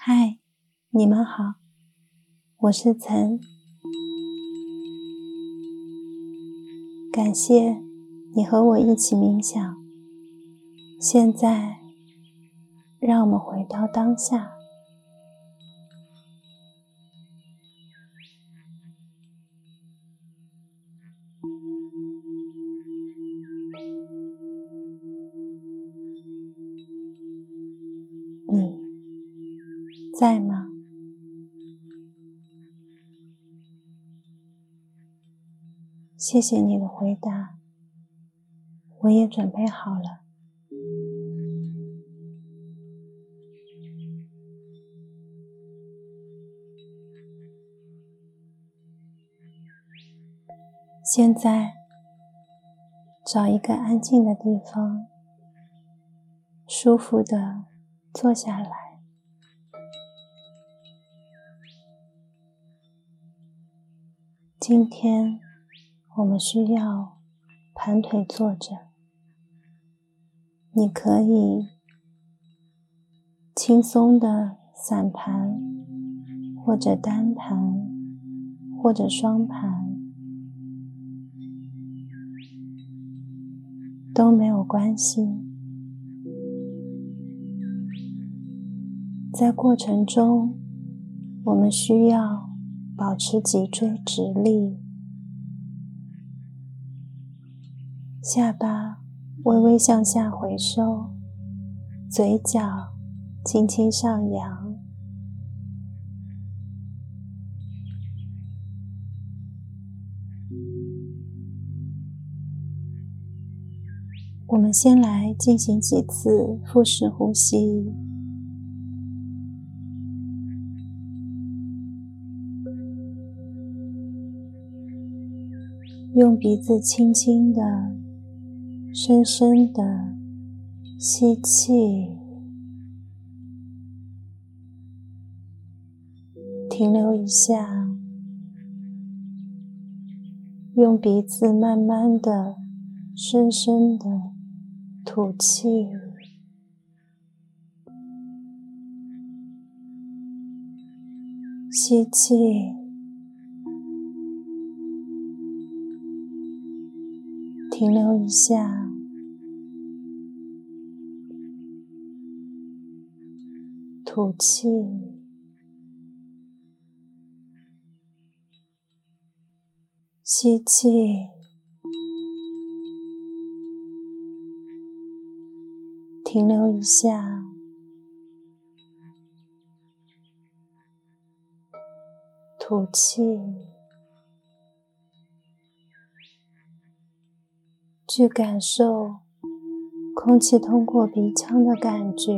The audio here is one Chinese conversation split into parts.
嗨，你们好，我是岑。感谢你和我一起冥想。现在，让我们回到当下。在吗？谢谢你的回答，我也准备好了。现在，找一个安静的地方，舒服的。坐下来。今天我们需要盘腿坐着。你可以轻松的散盘，或者单盘，或者双盘，都没有关系。在过程中，我们需要保持脊椎直立，下巴微微向下回收，嘴角轻轻上扬。我们先来进行几次腹式呼吸。用鼻子轻轻的、深深的吸气，停留一下，用鼻子慢慢的、深深的吐气，吸气。停留一下，吐气，吸气，停留一下，吐气。去感受空气通过鼻腔的感觉，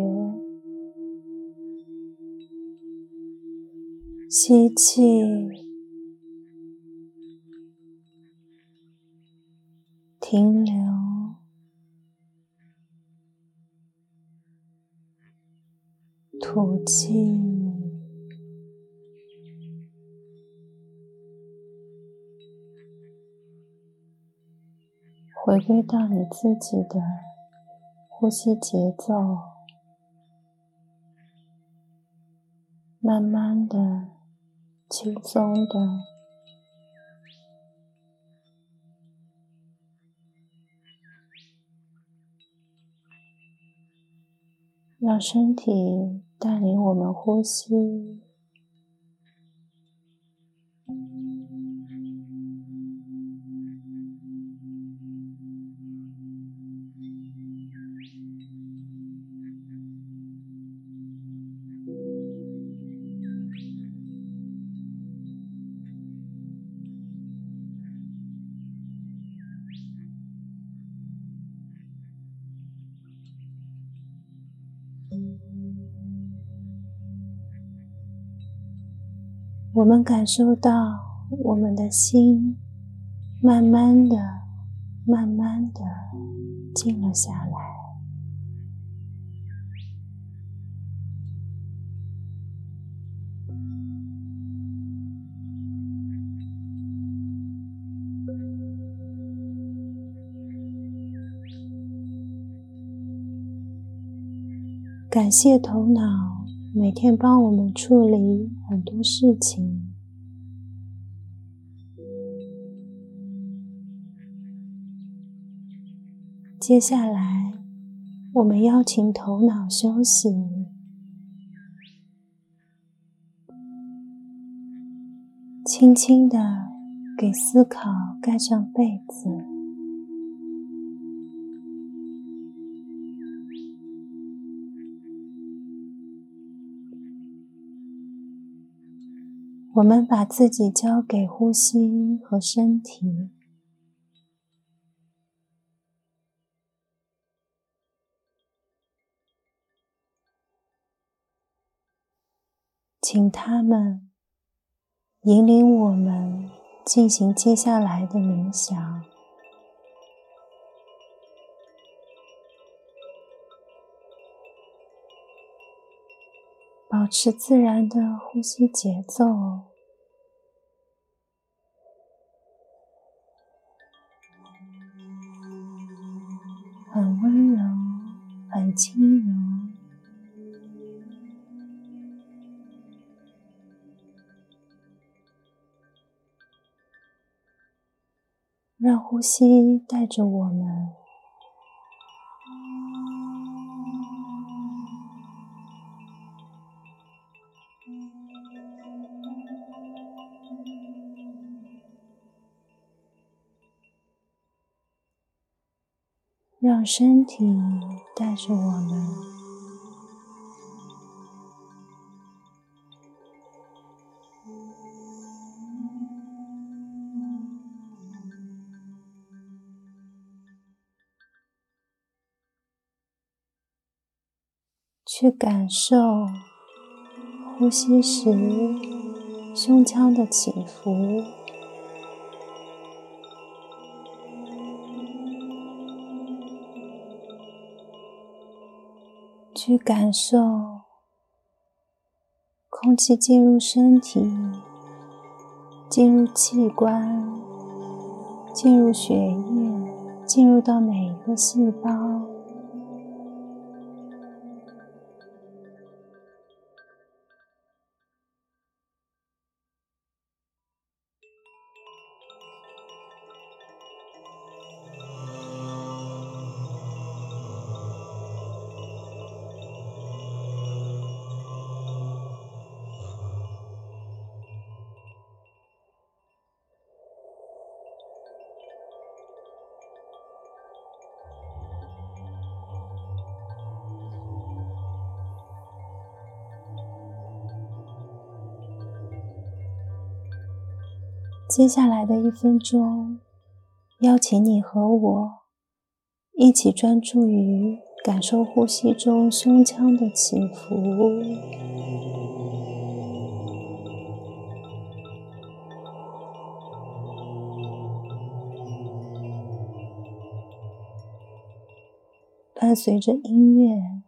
吸气，停留，吐气。回归到你自己的呼吸节奏，慢慢的、轻松的，让身体带领我们呼吸。我们感受到我们的心慢慢的、慢慢的静了下来，感谢头脑每天帮我们处理很多事情。接下来，我们邀请头脑休息，轻轻的给思考盖上被子。我们把自己交给呼吸和身体。请他们引领我们进行接下来的冥想，保持自然的呼吸节奏，很温柔，很轻柔。让呼吸带着我们，让身体带着我们。去感受呼吸时胸腔的起伏，去感受空气进入身体、进入器官、进入血液、进入到每一个细胞。接下来的一分钟，邀请你和我一起专注于感受呼吸中胸腔的起伏，伴随着音乐。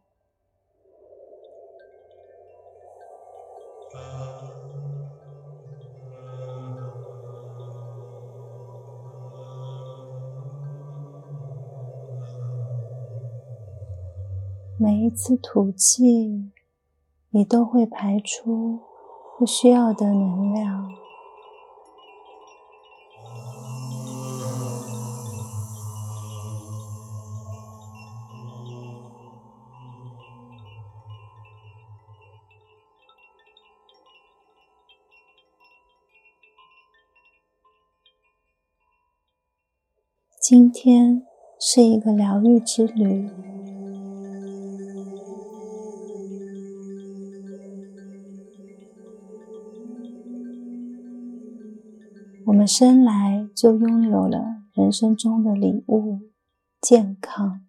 每一次吐气，你都会排出不需要的能量。今天是一个疗愈之旅。们生来就拥有了人生中的礼物——健康。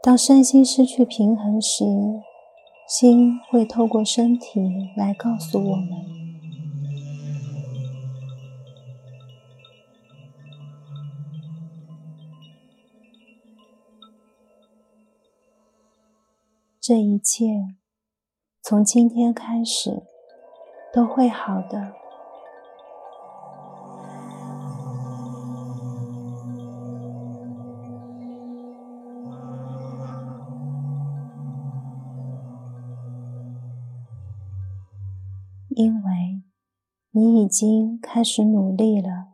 当身心失去平衡时，心会透过身体来告诉我们：这一切从今天开始都会好的。你已经开始努力了。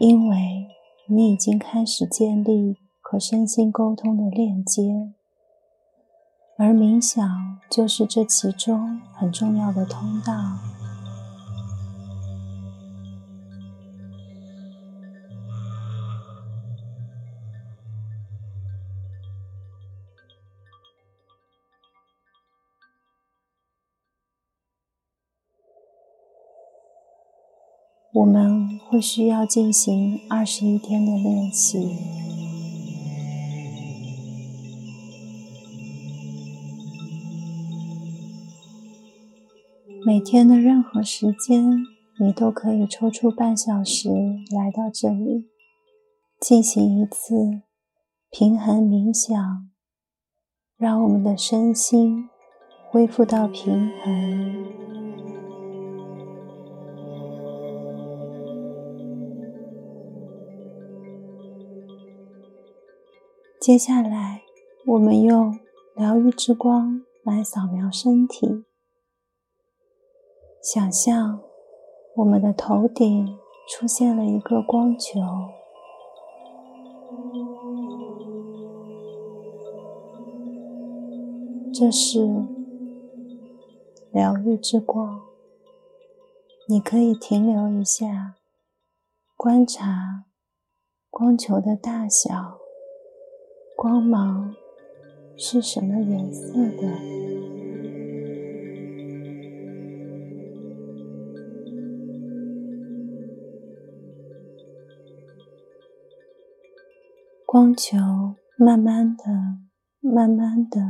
因为你已经开始建立和身心沟通的链接，而冥想就是这其中很重要的通道。我们会需要进行二十一天的练习，每天的任何时间，你都可以抽出半小时来到这里，进行一次平衡冥想，让我们的身心恢复到平衡。接下来，我们用疗愈之光来扫描身体，想象我们的头顶出现了一个光球，这是疗愈之光。你可以停留一下，观察光球的大小。光芒是什么颜色的？光球慢慢的、慢慢的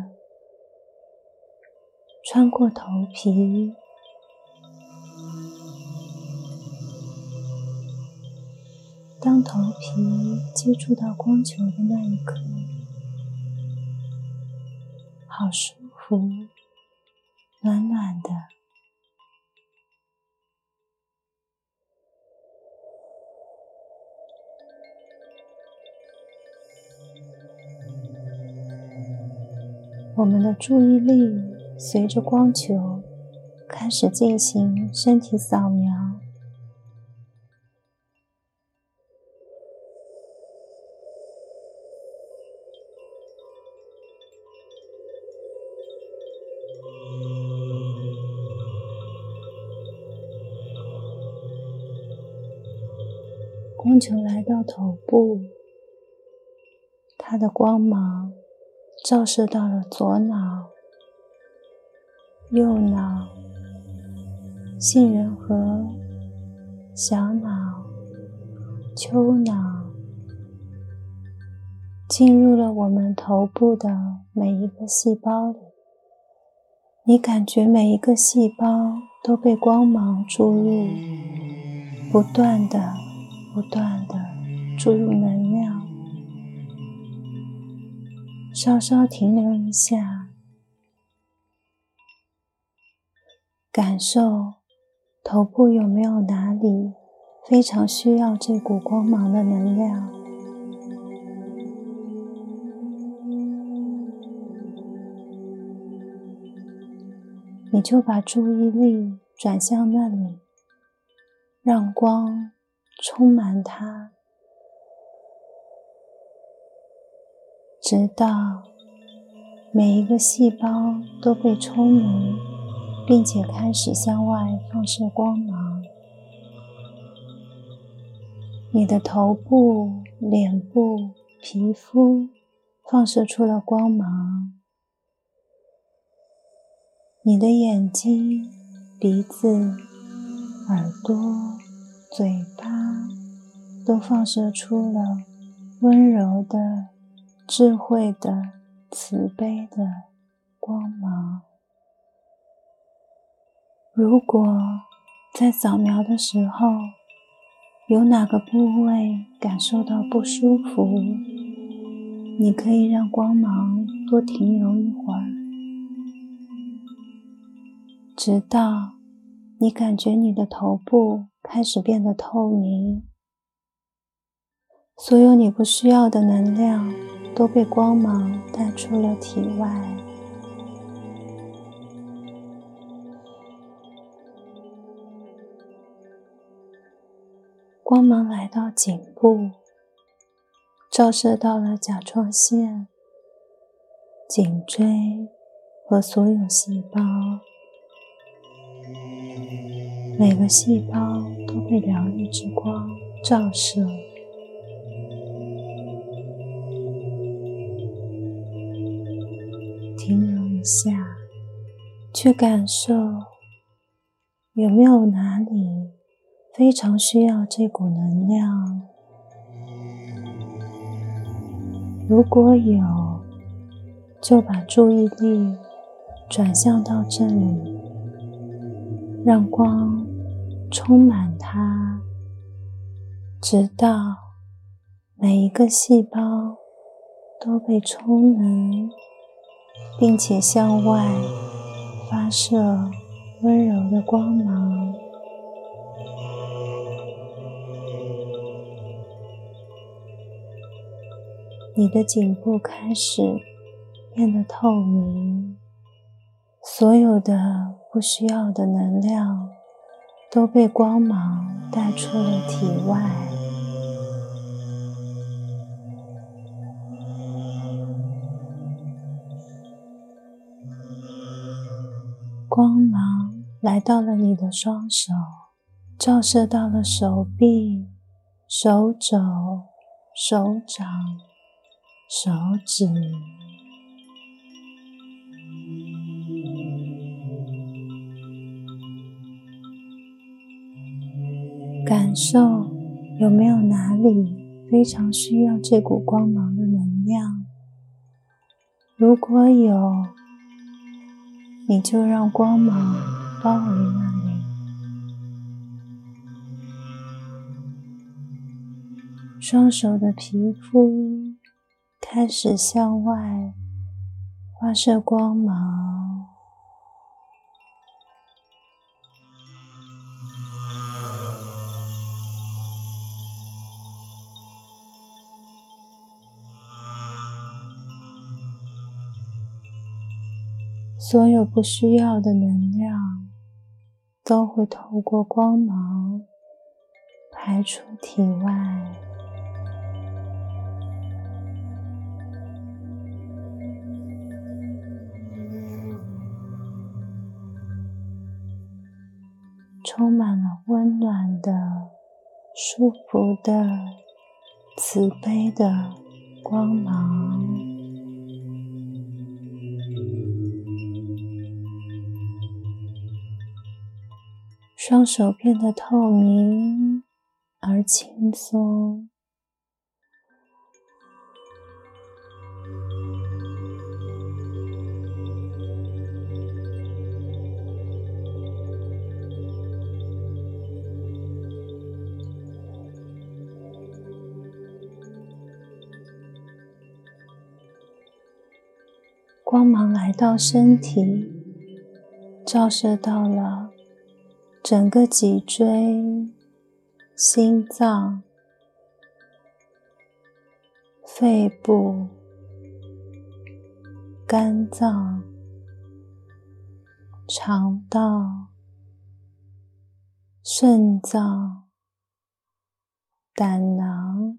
穿过头皮，当头皮接触到光球的那一刻。好舒服，暖暖的。我们的注意力随着光球开始进行身体扫描。光球来到头部，它的光芒照射到了左脑、右脑、杏仁核、小脑、丘脑，进入了我们头部的每一个细胞里。你感觉每一个细胞都被光芒注入，不断的。不断的注入能量，稍稍停留一下，感受头部有没有哪里非常需要这股光芒的能量，你就把注意力转向那里，让光。充满它，直到每一个细胞都被充盈，并且开始向外放射光芒。你的头部、脸部、皮肤放射出了光芒，你的眼睛、鼻子、耳朵。嘴巴都放射出了温柔的、智慧的、慈悲的光芒。如果在扫描的时候有哪个部位感受到不舒服，你可以让光芒多停留一会儿，直到。你感觉你的头部开始变得透明，所有你不需要的能量都被光芒带出了体外。光芒来到颈部，照射到了甲状腺、颈椎和所有细胞，每个细胞被疗愈之光照射。停留一下，去感受有没有哪里。非常需要这股能量。如果有，就把注意力转向到这里，让光充满它，直到每一个细胞都被充能，并且向外发射温柔的光芒。你的颈部开始变得透明，所有的不需要的能量都被光芒带出了体外。光芒来到了你的双手，照射到了手臂、手肘、手掌。手指，感受有没有哪里非常需要这股光芒的能量？如果有，你就让光芒包围那里。双手的皮肤。开始向外发射光芒，所有不需要的能量都会透过光芒排出体外。充满了温暖的、舒服的、慈悲的光芒，双手变得透明而轻松。光芒来到身体，照射到了整个脊椎、心脏、肺部、肝脏、肠道、肾脏、胆囊，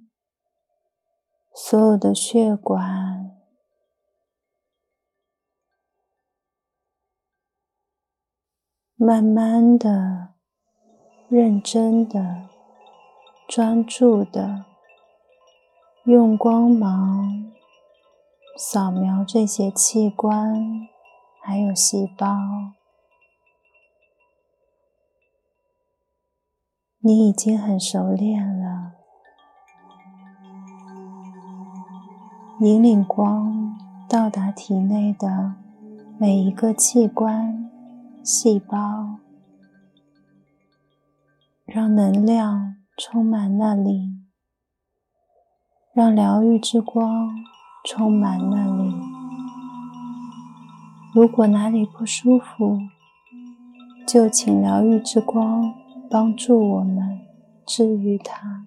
所有的血管。慢慢的、认真的、专注的，用光芒扫描这些器官，还有细胞。你已经很熟练了，引领光到达体内的每一个器官。细胞，让能量充满那里，让疗愈之光充满那里。如果哪里不舒服，就请疗愈之光帮助我们治愈它。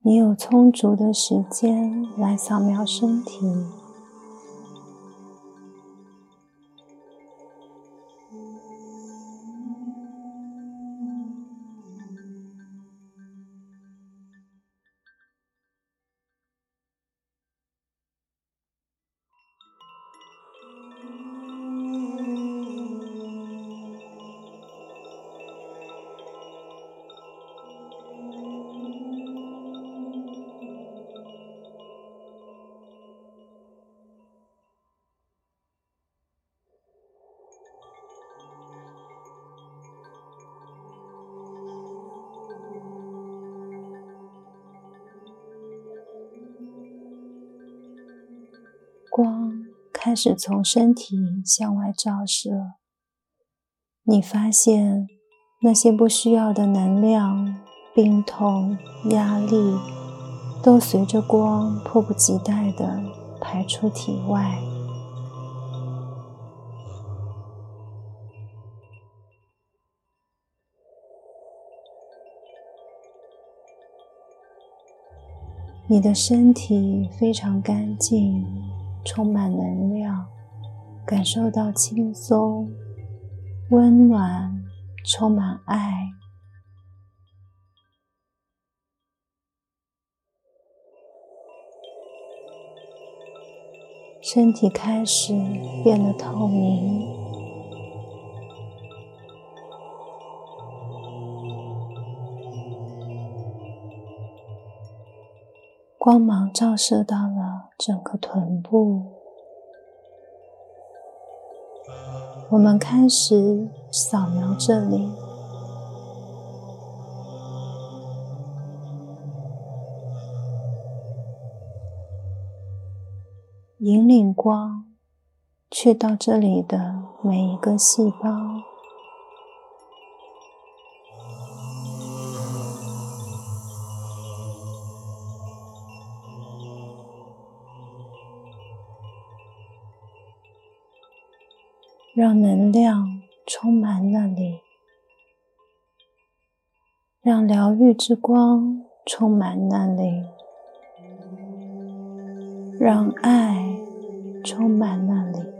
你有充足的时间来扫描身体。光开始从身体向外照射，你发现那些不需要的能量、病痛、压力，都随着光迫不及待地排出体外。你的身体非常干净。充满能量，感受到轻松、温暖，充满爱。身体开始变得透明，光芒照射到了。整个臀部，我们开始扫描这里，引领光去到这里的每一个细胞。让能量充满那里，让疗愈之光充满那里，让爱充满那里。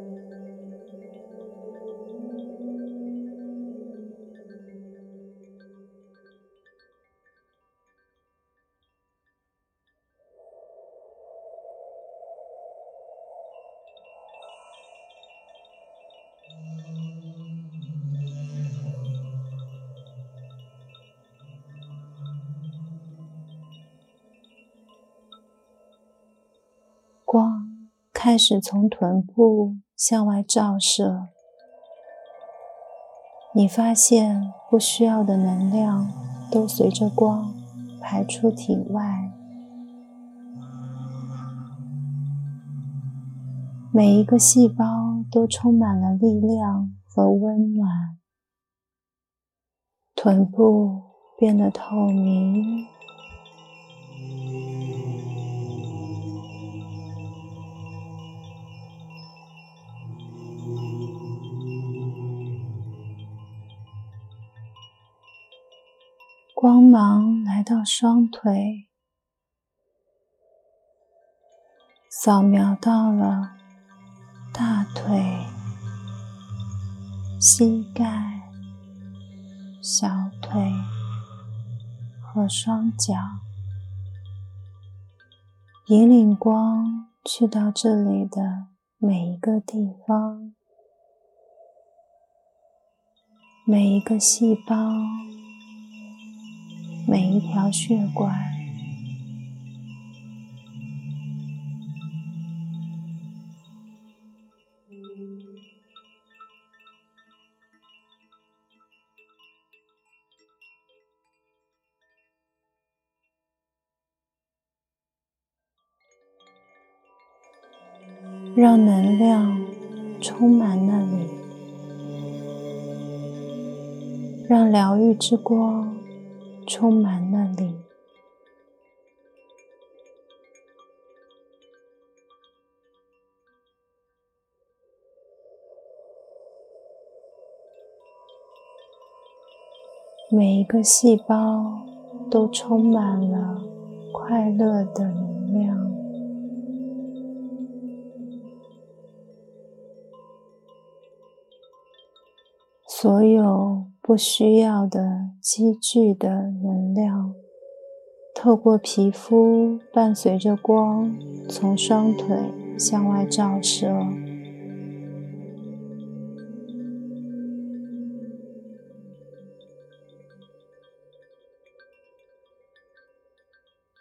光开始从臀部向外照射，你发现不需要的能量都随着光排出体外，每一个细胞都充满了力量和温暖，臀部变得透明。光芒来到双腿，扫描到了大腿、膝盖、小腿和双脚，引领光去到这里的每一个地方，每一个细胞。每一条血管，让能量充满那里，让疗愈之光。充满那里。每一个细胞都充满了快乐的能量。所有不需要的积聚的能量，透过皮肤，伴随着光，从双腿向外照射。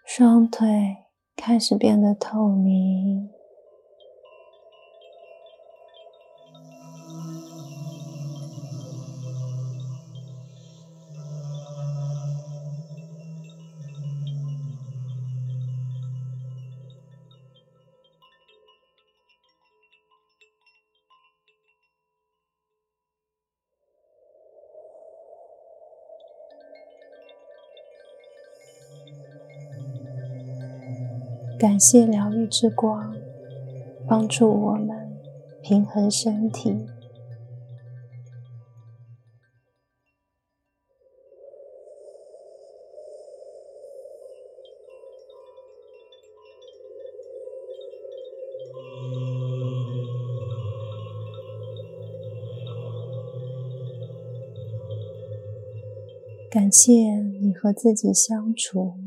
双腿开始变得透明。感谢疗愈之光，帮助我们平衡身体。感谢你和自己相处。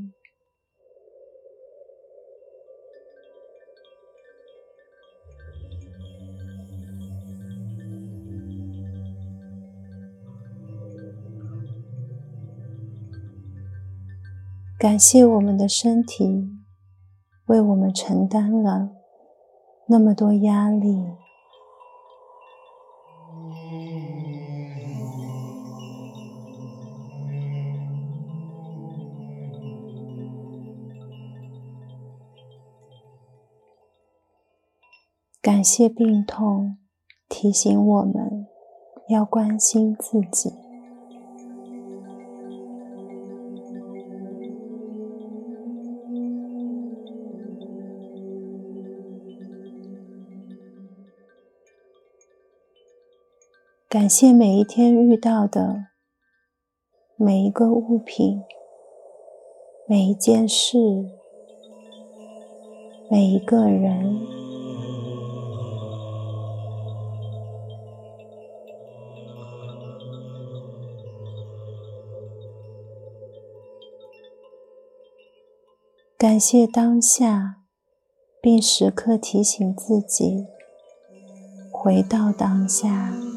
感谢我们的身体为我们承担了那么多压力，感谢病痛提醒我们要关心自己。感谢每一天遇到的每一个物品、每一件事、每一个人。感谢当下，并时刻提醒自己回到当下。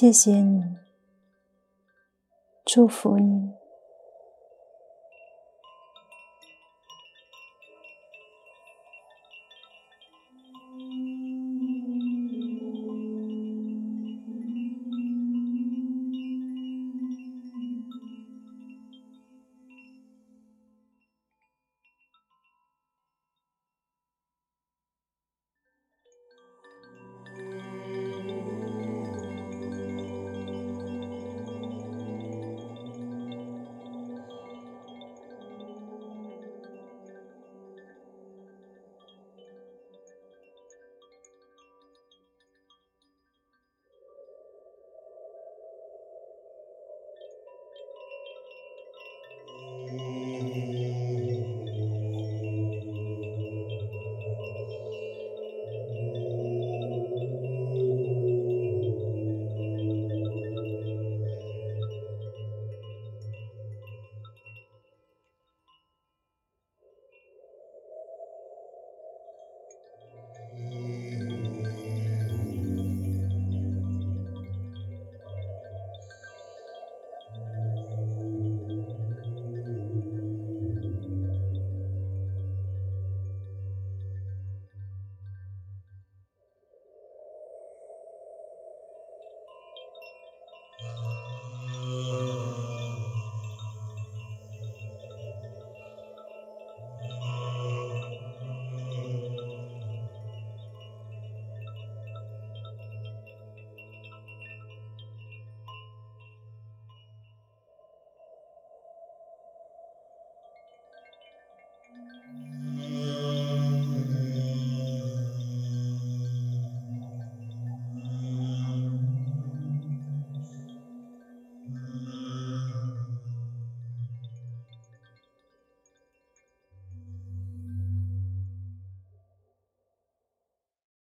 谢谢你，祝福你。